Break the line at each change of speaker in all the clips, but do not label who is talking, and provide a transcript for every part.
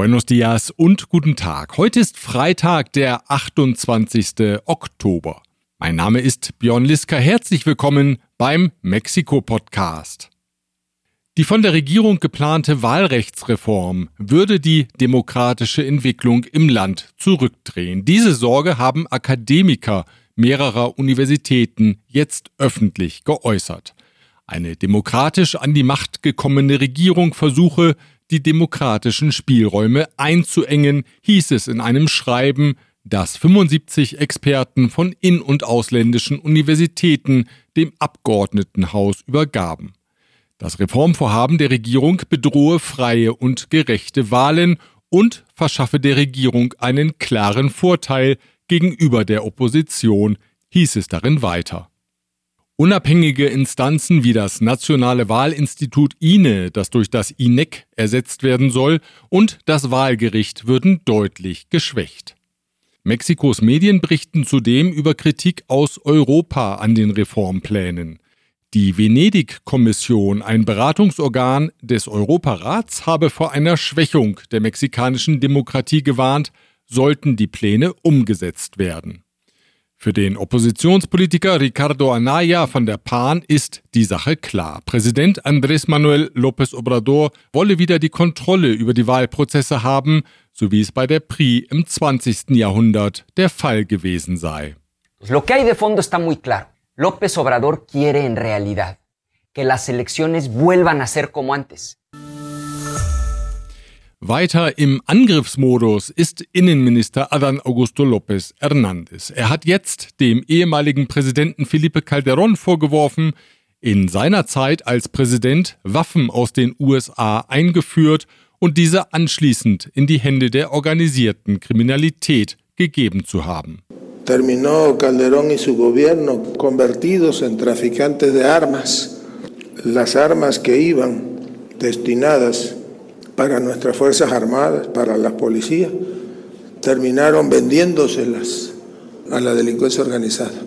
Buenos dias und guten Tag. Heute ist Freitag, der 28. Oktober. Mein Name ist Björn Liska. Herzlich willkommen beim Mexiko-Podcast. Die von der Regierung geplante Wahlrechtsreform würde die demokratische Entwicklung im Land zurückdrehen. Diese Sorge haben Akademiker mehrerer Universitäten jetzt öffentlich geäußert. Eine demokratisch an die Macht gekommene Regierung versuche, die demokratischen Spielräume einzuengen, hieß es in einem Schreiben, das 75 Experten von in- und ausländischen Universitäten dem Abgeordnetenhaus übergaben. Das Reformvorhaben der Regierung bedrohe freie und gerechte Wahlen und verschaffe der Regierung einen klaren Vorteil gegenüber der Opposition, hieß es darin weiter. Unabhängige Instanzen wie das Nationale Wahlinstitut INE, das durch das INEC ersetzt werden soll, und das Wahlgericht würden deutlich geschwächt. Mexikos Medien berichten zudem über Kritik aus Europa an den Reformplänen. Die Venedig-Kommission, ein Beratungsorgan des Europarats, habe vor einer Schwächung der mexikanischen Demokratie gewarnt, sollten die Pläne umgesetzt werden. Für den Oppositionspolitiker Ricardo Anaya von der PAN ist die Sache klar. Präsident Andrés Manuel López Obrador wolle wieder die Kontrolle über die Wahlprozesse haben, so wie es bei der PRI im 20. Jahrhundert der Fall gewesen sei.
Lo que hay de fondo está muy claro. López Obrador quiere en realidad que las elecciones vuelvan a ser como antes.
Weiter im Angriffsmodus ist Innenminister Adán Augusto López Hernández. Er hat jetzt dem ehemaligen Präsidenten Felipe Calderón vorgeworfen, in seiner Zeit als Präsident Waffen aus den USA eingeführt und diese anschließend in die Hände der organisierten Kriminalität gegeben zu haben.
Terminó Calderón y su gobierno convertidos en traficantes de armas. Las armas que iban destinadas para nuestras Fuerzas Armadas, para la policía, terminaron vendiéndoselas a la delincuencia organizada.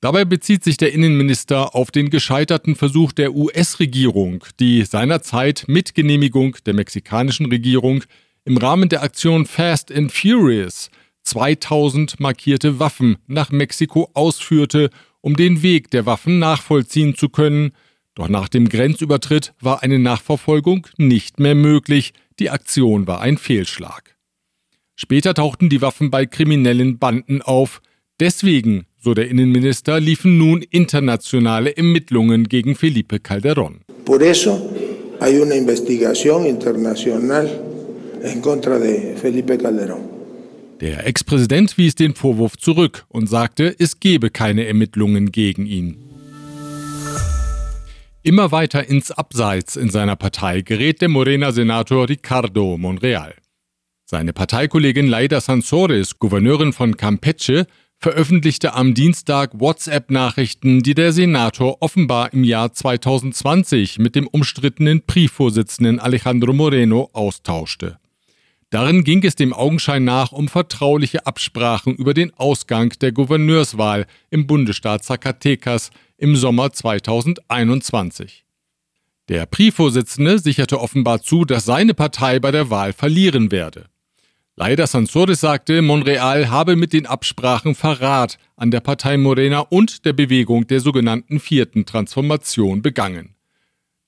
Dabei bezieht sich der Innenminister auf den gescheiterten Versuch der US-Regierung, die seinerzeit mit Genehmigung der mexikanischen Regierung im Rahmen der Aktion Fast and Furious 2000 markierte Waffen nach Mexiko ausführte, um den Weg der Waffen nachvollziehen zu können, doch nach dem Grenzübertritt war eine Nachverfolgung nicht mehr möglich, die Aktion war ein Fehlschlag. Später tauchten die Waffen bei kriminellen Banden auf, deswegen, so der Innenminister, liefen nun internationale Ermittlungen gegen Felipe Calderón.
Por eso hay una investigación internacional en contra de Felipe Calderón.
Der Ex-Präsident wies den Vorwurf zurück und sagte, es gebe keine Ermittlungen gegen ihn. Immer weiter ins Abseits in seiner Partei gerät der Morena-Senator Ricardo Monreal. Seine Parteikollegin Laida Sansores, Gouverneurin von Campeche, veröffentlichte am Dienstag WhatsApp-Nachrichten, die der Senator offenbar im Jahr 2020 mit dem umstrittenen PRI-Vorsitzenden Alejandro Moreno austauschte. Darin ging es dem Augenschein nach um vertrauliche Absprachen über den Ausgang der Gouverneurswahl im Bundesstaat Zacatecas im Sommer 2021. Der PRI-Vorsitzende sicherte offenbar zu, dass seine Partei bei der Wahl verlieren werde. Leider Sansores sagte, Monreal habe mit den Absprachen Verrat an der Partei Morena und der Bewegung der sogenannten vierten Transformation begangen.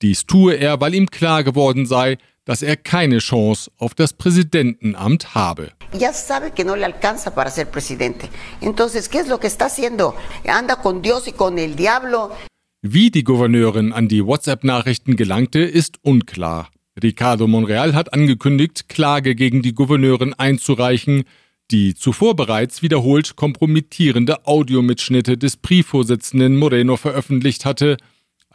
Dies tue er, weil ihm klar geworden sei, dass er keine Chance auf das Präsidentenamt habe.
Ya sabe que no le alcanza para ser presidente. Entonces, ¿qué es lo que está haciendo? Anda con Dios y con el diablo.
Wie die Gouverneurin an die WhatsApp-Nachrichten gelangte, ist unklar. Ricardo Monreal hat angekündigt, Klage gegen die Gouverneurin einzureichen, die zuvor bereits wiederholt kompromittierende Audiomitschnitte des Briefvorsitzenden Moreno veröffentlicht hatte –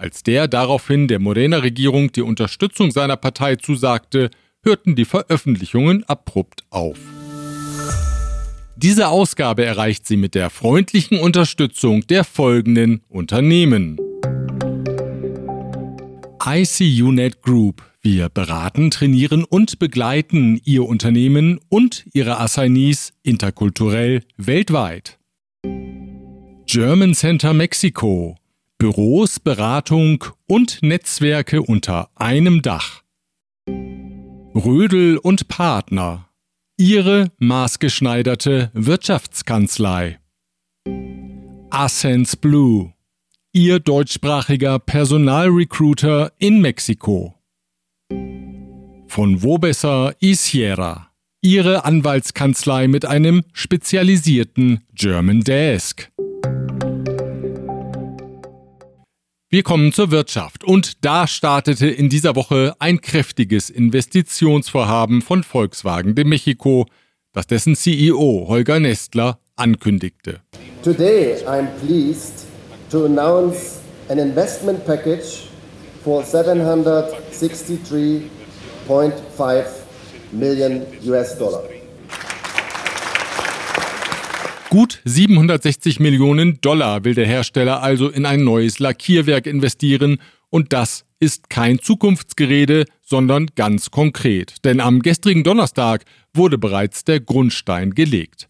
als der daraufhin der Morena-Regierung die Unterstützung seiner Partei zusagte, hörten die Veröffentlichungen abrupt auf. Diese Ausgabe erreicht sie mit der freundlichen Unterstützung der folgenden Unternehmen. ICUNet Group. Wir beraten, trainieren und begleiten Ihr Unternehmen und Ihre Assignees interkulturell weltweit. German Center Mexico. Büros, Beratung und Netzwerke unter einem Dach. Grödel und Partner. Ihre maßgeschneiderte Wirtschaftskanzlei. Ascens Blue. Ihr deutschsprachiger Personalrecruiter in Mexiko. Von Wobesser y Sierra. Ihre Anwaltskanzlei mit einem spezialisierten German Desk. Wir kommen zur Wirtschaft und da startete in dieser Woche ein kräftiges Investitionsvorhaben von Volkswagen de Mexico, das dessen CEO Holger Nestler ankündigte.
Today I'm pleased to announce an investment package for 763.5 million US dollar.
Gut 760 Millionen Dollar will der Hersteller also in ein neues Lackierwerk investieren und das ist kein Zukunftsgerede, sondern ganz konkret. Denn am gestrigen Donnerstag wurde bereits der Grundstein gelegt.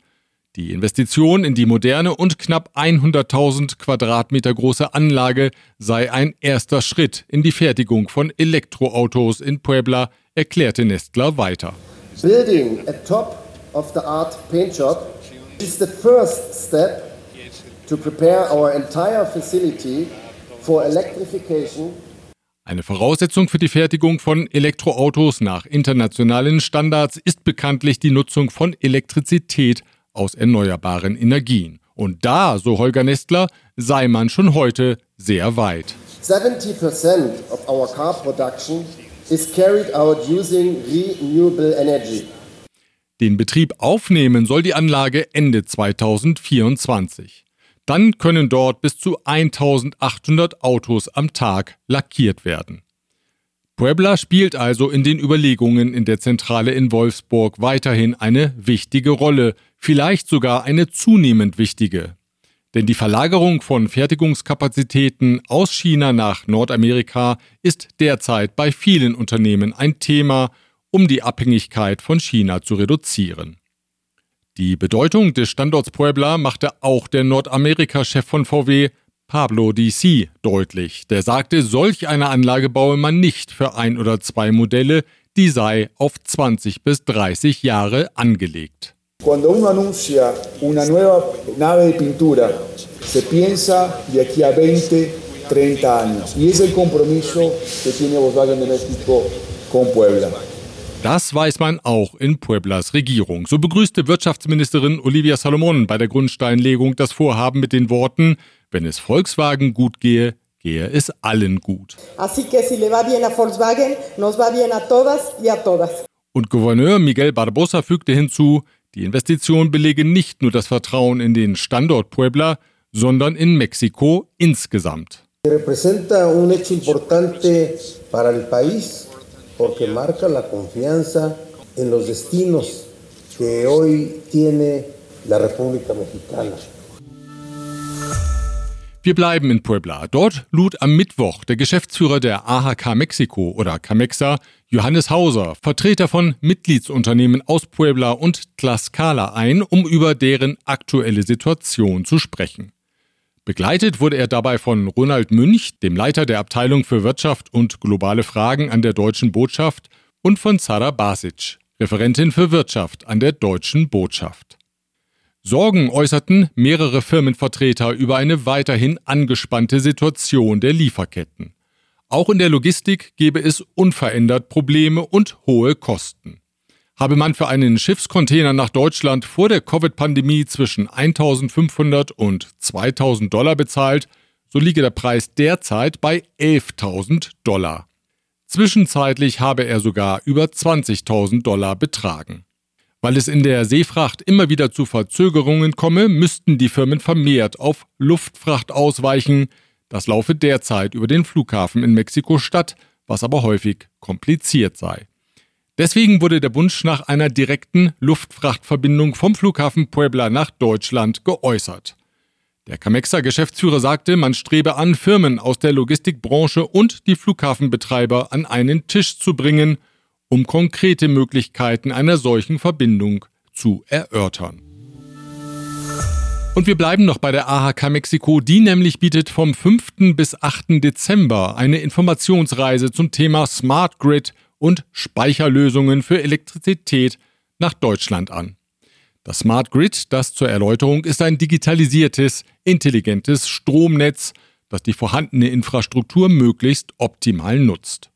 Die Investition in die moderne und knapp 100.000 Quadratmeter große Anlage sei ein erster Schritt in die Fertigung von Elektroautos in Puebla, erklärte Nestler weiter.
Building a top of the art paint shop is the first step to prepare our entire facility for electrification.
Eine Voraussetzung für die Fertigung von Elektroautos nach internationalen Standards ist bekanntlich die Nutzung von Elektrizität aus erneuerbaren Energien. Und da, so Holger Nestler, sei man schon heute sehr weit.
70% of our car production is carried out using renewable energy.
Den Betrieb aufnehmen soll die Anlage Ende 2024. Dann können dort bis zu 1800 Autos am Tag lackiert werden. Puebla spielt also in den Überlegungen in der Zentrale in Wolfsburg weiterhin eine wichtige Rolle, vielleicht sogar eine zunehmend wichtige. Denn die Verlagerung von Fertigungskapazitäten aus China nach Nordamerika ist derzeit bei vielen Unternehmen ein Thema um die Abhängigkeit von China zu reduzieren. Die Bedeutung des Standorts Puebla machte auch der Nordamerika-Chef von VW, Pablo DC, deutlich. Der sagte, solch eine Anlage baue man nicht für ein oder zwei Modelle, die sei auf 20 bis 30 Jahre angelegt.
Cuando uno anuncia una nueva nave de pintura, se piensa de aquí a 20, 30 años. Y es el compromiso que tiene Volkswagen de México con Puebla.
Das weiß man auch in Pueblas Regierung. So begrüßte Wirtschaftsministerin Olivia Salomon bei der Grundsteinlegung das Vorhaben mit den Worten, wenn es Volkswagen gut gehe, gehe es allen gut. Und Gouverneur Miguel Barbosa fügte hinzu, die Investition belege nicht nur das Vertrauen in den Standort Puebla, sondern in Mexiko insgesamt.
Representa un hecho importante para el país porque marca la confianza en los destinos que hoy tiene la República Mexicana.
Wir bleiben in Puebla. Dort lud am Mittwoch der Geschäftsführer der AHK Mexiko oder Camexa, Johannes Hauser, Vertreter von Mitgliedsunternehmen aus Puebla und Tlaxcala ein, um über deren aktuelle Situation zu sprechen. Begleitet wurde er dabei von Ronald Münch, dem Leiter der Abteilung für Wirtschaft und globale Fragen an der Deutschen Botschaft, und von Zara Basic, Referentin für Wirtschaft an der Deutschen Botschaft. Sorgen äußerten mehrere Firmenvertreter über eine weiterhin angespannte Situation der Lieferketten. Auch in der Logistik gebe es unverändert Probleme und hohe Kosten. Habe man für einen Schiffscontainer nach Deutschland vor der Covid-Pandemie zwischen 1500 und 2000 Dollar bezahlt, so liege der Preis derzeit bei 11.000 Dollar. Zwischenzeitlich habe er sogar über 20.000 Dollar betragen. Weil es in der Seefracht immer wieder zu Verzögerungen komme, müssten die Firmen vermehrt auf Luftfracht ausweichen. Das laufe derzeit über den Flughafen in Mexiko-Stadt, was aber häufig kompliziert sei. Deswegen wurde der Wunsch nach einer direkten Luftfrachtverbindung vom Flughafen Puebla nach Deutschland geäußert. Der Camexa-Geschäftsführer sagte, man strebe an, Firmen aus der Logistikbranche und die Flughafenbetreiber an einen Tisch zu bringen, um konkrete Möglichkeiten einer solchen Verbindung zu erörtern. Und wir bleiben noch bei der AHK Mexiko, die nämlich bietet vom 5. bis 8. Dezember eine Informationsreise zum Thema Smart Grid und Speicherlösungen für Elektrizität nach Deutschland an. Das Smart Grid, das zur Erläuterung ist ein digitalisiertes, intelligentes Stromnetz, das die vorhandene Infrastruktur möglichst optimal nutzt.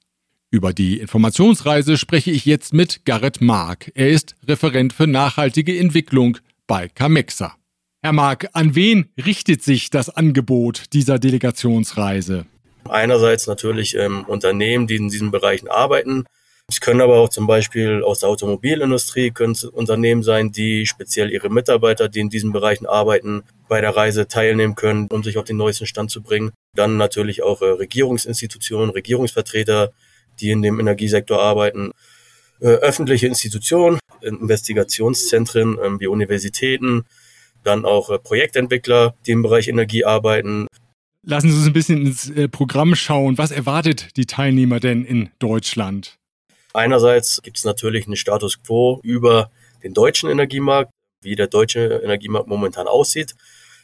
Über die Informationsreise spreche ich jetzt mit Garrett Mark. Er ist Referent für nachhaltige Entwicklung bei Camexa. Herr Mark, an wen richtet sich das Angebot dieser Delegationsreise?
Einerseits natürlich ähm, Unternehmen, die in diesen Bereichen arbeiten. Es können aber auch zum Beispiel aus der Automobilindustrie können Unternehmen sein, die speziell ihre Mitarbeiter, die in diesen Bereichen arbeiten, bei der Reise teilnehmen können, um sich auf den neuesten Stand zu bringen. Dann natürlich auch äh, Regierungsinstitutionen, Regierungsvertreter, die in dem Energiesektor arbeiten, äh, öffentliche Institutionen, Investigationszentren ähm, wie Universitäten, dann auch äh, Projektentwickler, die im Bereich Energie arbeiten.
Lassen Sie uns ein bisschen ins äh, Programm schauen. Was erwartet die Teilnehmer denn in Deutschland?
Einerseits gibt es natürlich einen Status quo über den deutschen Energiemarkt, wie der deutsche Energiemarkt momentan aussieht.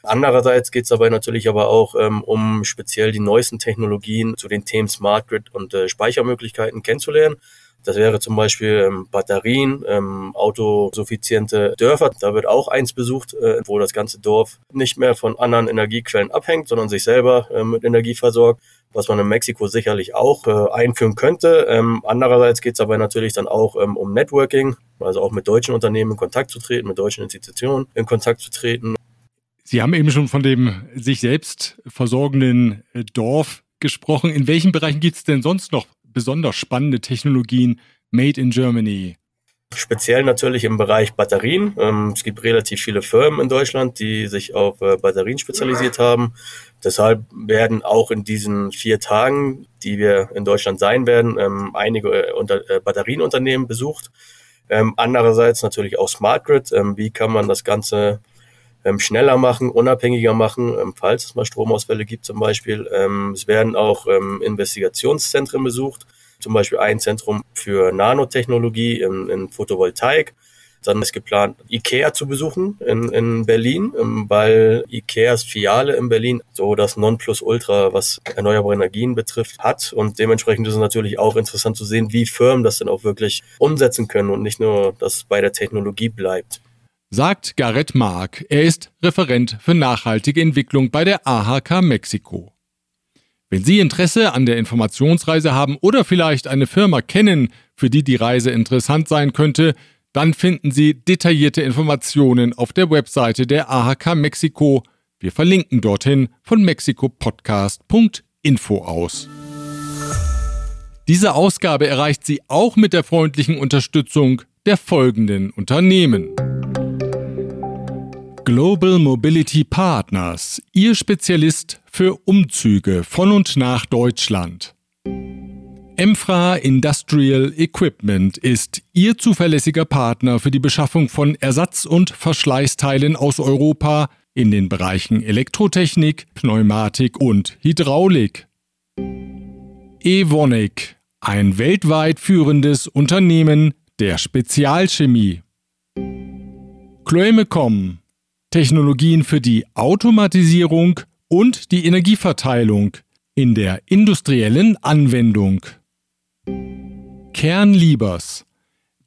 Andererseits geht es dabei natürlich aber auch ähm, um speziell die neuesten Technologien zu den Themen Smart Grid und äh, Speichermöglichkeiten kennenzulernen. Das wäre zum Beispiel ähm, Batterien, ähm, autosuffiziente Dörfer. Da wird auch eins besucht, äh, wo das ganze Dorf nicht mehr von anderen Energiequellen abhängt, sondern sich selber äh, mit Energie versorgt, was man in Mexiko sicherlich auch äh, einführen könnte. Ähm, andererseits geht es dabei natürlich dann auch ähm, um Networking, also auch mit deutschen Unternehmen in Kontakt zu treten, mit deutschen Institutionen in Kontakt zu treten.
Sie haben eben schon von dem sich selbst versorgenden äh, Dorf gesprochen. In welchen Bereichen gibt es denn sonst noch besonders spannende Technologien made in Germany?
Speziell natürlich im Bereich Batterien. Ähm, es gibt relativ viele Firmen in Deutschland, die sich auf äh, Batterien spezialisiert haben. Deshalb werden auch in diesen vier Tagen, die wir in Deutschland sein werden, ähm, einige äh, Batterienunternehmen besucht. Ähm, andererseits natürlich auch Smart Grid. Wie kann man das Ganze ähm, schneller machen, unabhängiger machen, ähm, falls es mal Stromausfälle gibt zum Beispiel. Ähm, es werden auch ähm, Investigationszentren besucht, zum Beispiel ein Zentrum für Nanotechnologie in, in Photovoltaik. Dann ist geplant, IKEA zu besuchen in, in Berlin, ähm, weil IKEAs Filiale in Berlin so das Nonplusultra, was erneuerbare Energien betrifft, hat. Und dementsprechend ist es natürlich auch interessant zu sehen, wie Firmen das dann auch wirklich umsetzen können und nicht nur, dass es bei der Technologie bleibt
sagt Garrett Mark. Er ist Referent für nachhaltige Entwicklung bei der AHK Mexiko. Wenn Sie Interesse an der Informationsreise haben oder vielleicht eine Firma kennen, für die die Reise interessant sein könnte, dann finden Sie detaillierte Informationen auf der Webseite der AHK Mexiko. Wir verlinken dorthin von mexikopodcast.info aus. Diese Ausgabe erreicht Sie auch mit der freundlichen Unterstützung der folgenden Unternehmen. Global Mobility Partners, Ihr Spezialist für Umzüge von und nach Deutschland. Emfra Industrial Equipment ist Ihr zuverlässiger Partner für die Beschaffung von Ersatz- und Verschleißteilen aus Europa in den Bereichen Elektrotechnik, Pneumatik und Hydraulik. Evonik, ein weltweit führendes Unternehmen der Spezialchemie. Chloemecom, Technologien für die Automatisierung und die Energieverteilung in der industriellen Anwendung. Kernliebers,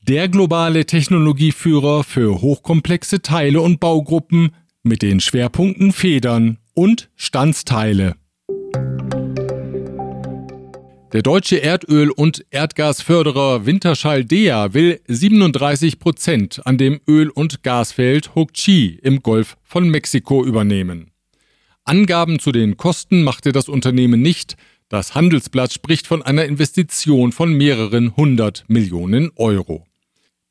der globale Technologieführer für hochkomplexe Teile und Baugruppen mit den Schwerpunkten Federn und Standsteile. Der deutsche Erdöl- und Erdgasförderer Winterschall Dea will 37 Prozent an dem Öl- und Gasfeld Hokchi im Golf von Mexiko übernehmen. Angaben zu den Kosten machte das Unternehmen nicht. Das Handelsblatt spricht von einer Investition von mehreren hundert Millionen Euro.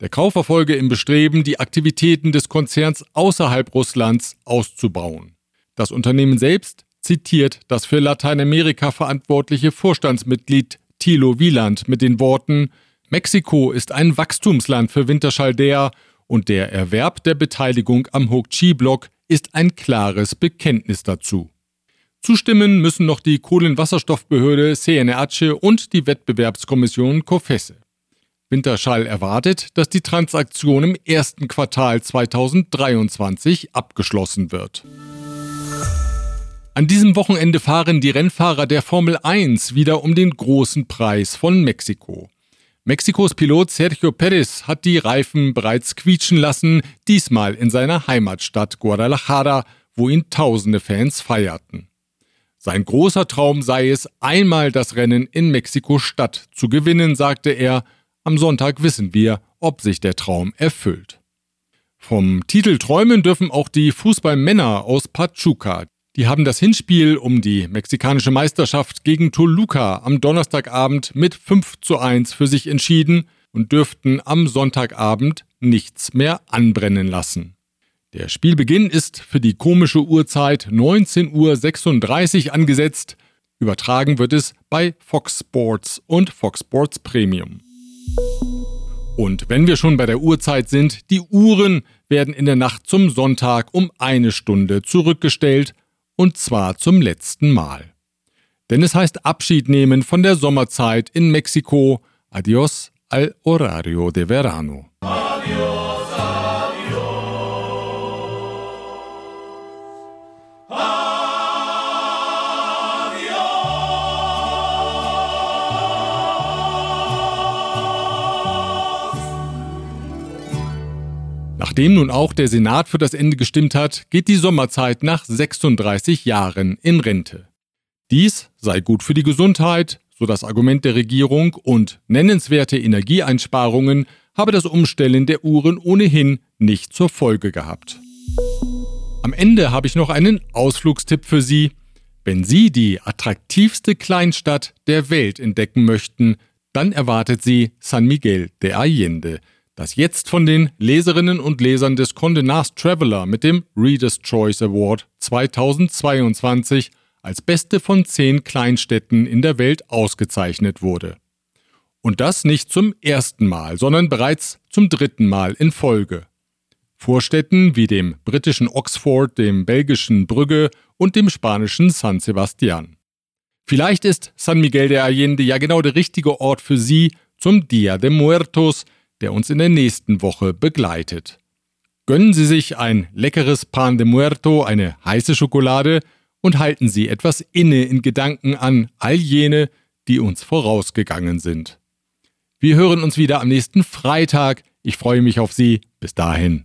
Der Kauf erfolge im Bestreben, die Aktivitäten des Konzerns außerhalb Russlands auszubauen. Das Unternehmen selbst zitiert das für Lateinamerika verantwortliche Vorstandsmitglied Thilo Wieland mit den Worten Mexiko ist ein Wachstumsland für Winterschaldea und der Erwerb der Beteiligung am Hochchi-Block ist ein klares Bekenntnis dazu. Zustimmen müssen noch die Kohlenwasserstoffbehörde CNRACE und die Wettbewerbskommission COFESE. Winterschall erwartet, dass die Transaktion im ersten Quartal 2023 abgeschlossen wird. An diesem Wochenende fahren die Rennfahrer der Formel 1 wieder um den großen Preis von Mexiko. Mexikos Pilot Sergio Perez hat die Reifen bereits quietschen lassen, diesmal in seiner Heimatstadt Guadalajara, wo ihn tausende Fans feierten. Sein großer Traum sei es, einmal das Rennen in Mexiko-Stadt zu gewinnen, sagte er. Am Sonntag wissen wir, ob sich der Traum erfüllt. Vom Titel träumen dürfen auch die Fußballmänner aus Pachuca. Die haben das Hinspiel um die mexikanische Meisterschaft gegen Toluca am Donnerstagabend mit 5 zu 1 für sich entschieden und dürften am Sonntagabend nichts mehr anbrennen lassen. Der Spielbeginn ist für die komische Uhrzeit 19.36 Uhr angesetzt. Übertragen wird es bei Fox Sports und Fox Sports Premium. Und wenn wir schon bei der Uhrzeit sind, die Uhren werden in der Nacht zum Sonntag um eine Stunde zurückgestellt und zwar zum letzten Mal. Denn es heißt Abschied nehmen von der Sommerzeit in Mexiko. Adios al horario de verano. Adios. Nachdem nun auch der Senat für das Ende gestimmt hat, geht die Sommerzeit nach 36 Jahren in Rente. Dies sei gut für die Gesundheit, so das Argument der Regierung, und nennenswerte Energieeinsparungen habe das Umstellen der Uhren ohnehin nicht zur Folge gehabt. Am Ende habe ich noch einen Ausflugstipp für Sie. Wenn Sie die attraktivste Kleinstadt der Welt entdecken möchten, dann erwartet Sie San Miguel de Allende – das jetzt von den Leserinnen und Lesern des Condé Nast Traveler mit dem Reader's Choice Award 2022 als beste von zehn Kleinstädten in der Welt ausgezeichnet wurde. Und das nicht zum ersten Mal, sondern bereits zum dritten Mal in Folge. Vorstädten wie dem britischen Oxford, dem belgischen Brügge und dem spanischen San Sebastian. Vielleicht ist San Miguel de Allende ja genau der richtige Ort für Sie zum Dia de Muertos, der uns in der nächsten Woche begleitet. Gönnen Sie sich ein leckeres Pan de Muerto, eine heiße Schokolade und halten Sie etwas inne in Gedanken an all jene, die uns vorausgegangen sind. Wir hören uns wieder am nächsten Freitag. Ich freue mich auf Sie. Bis dahin.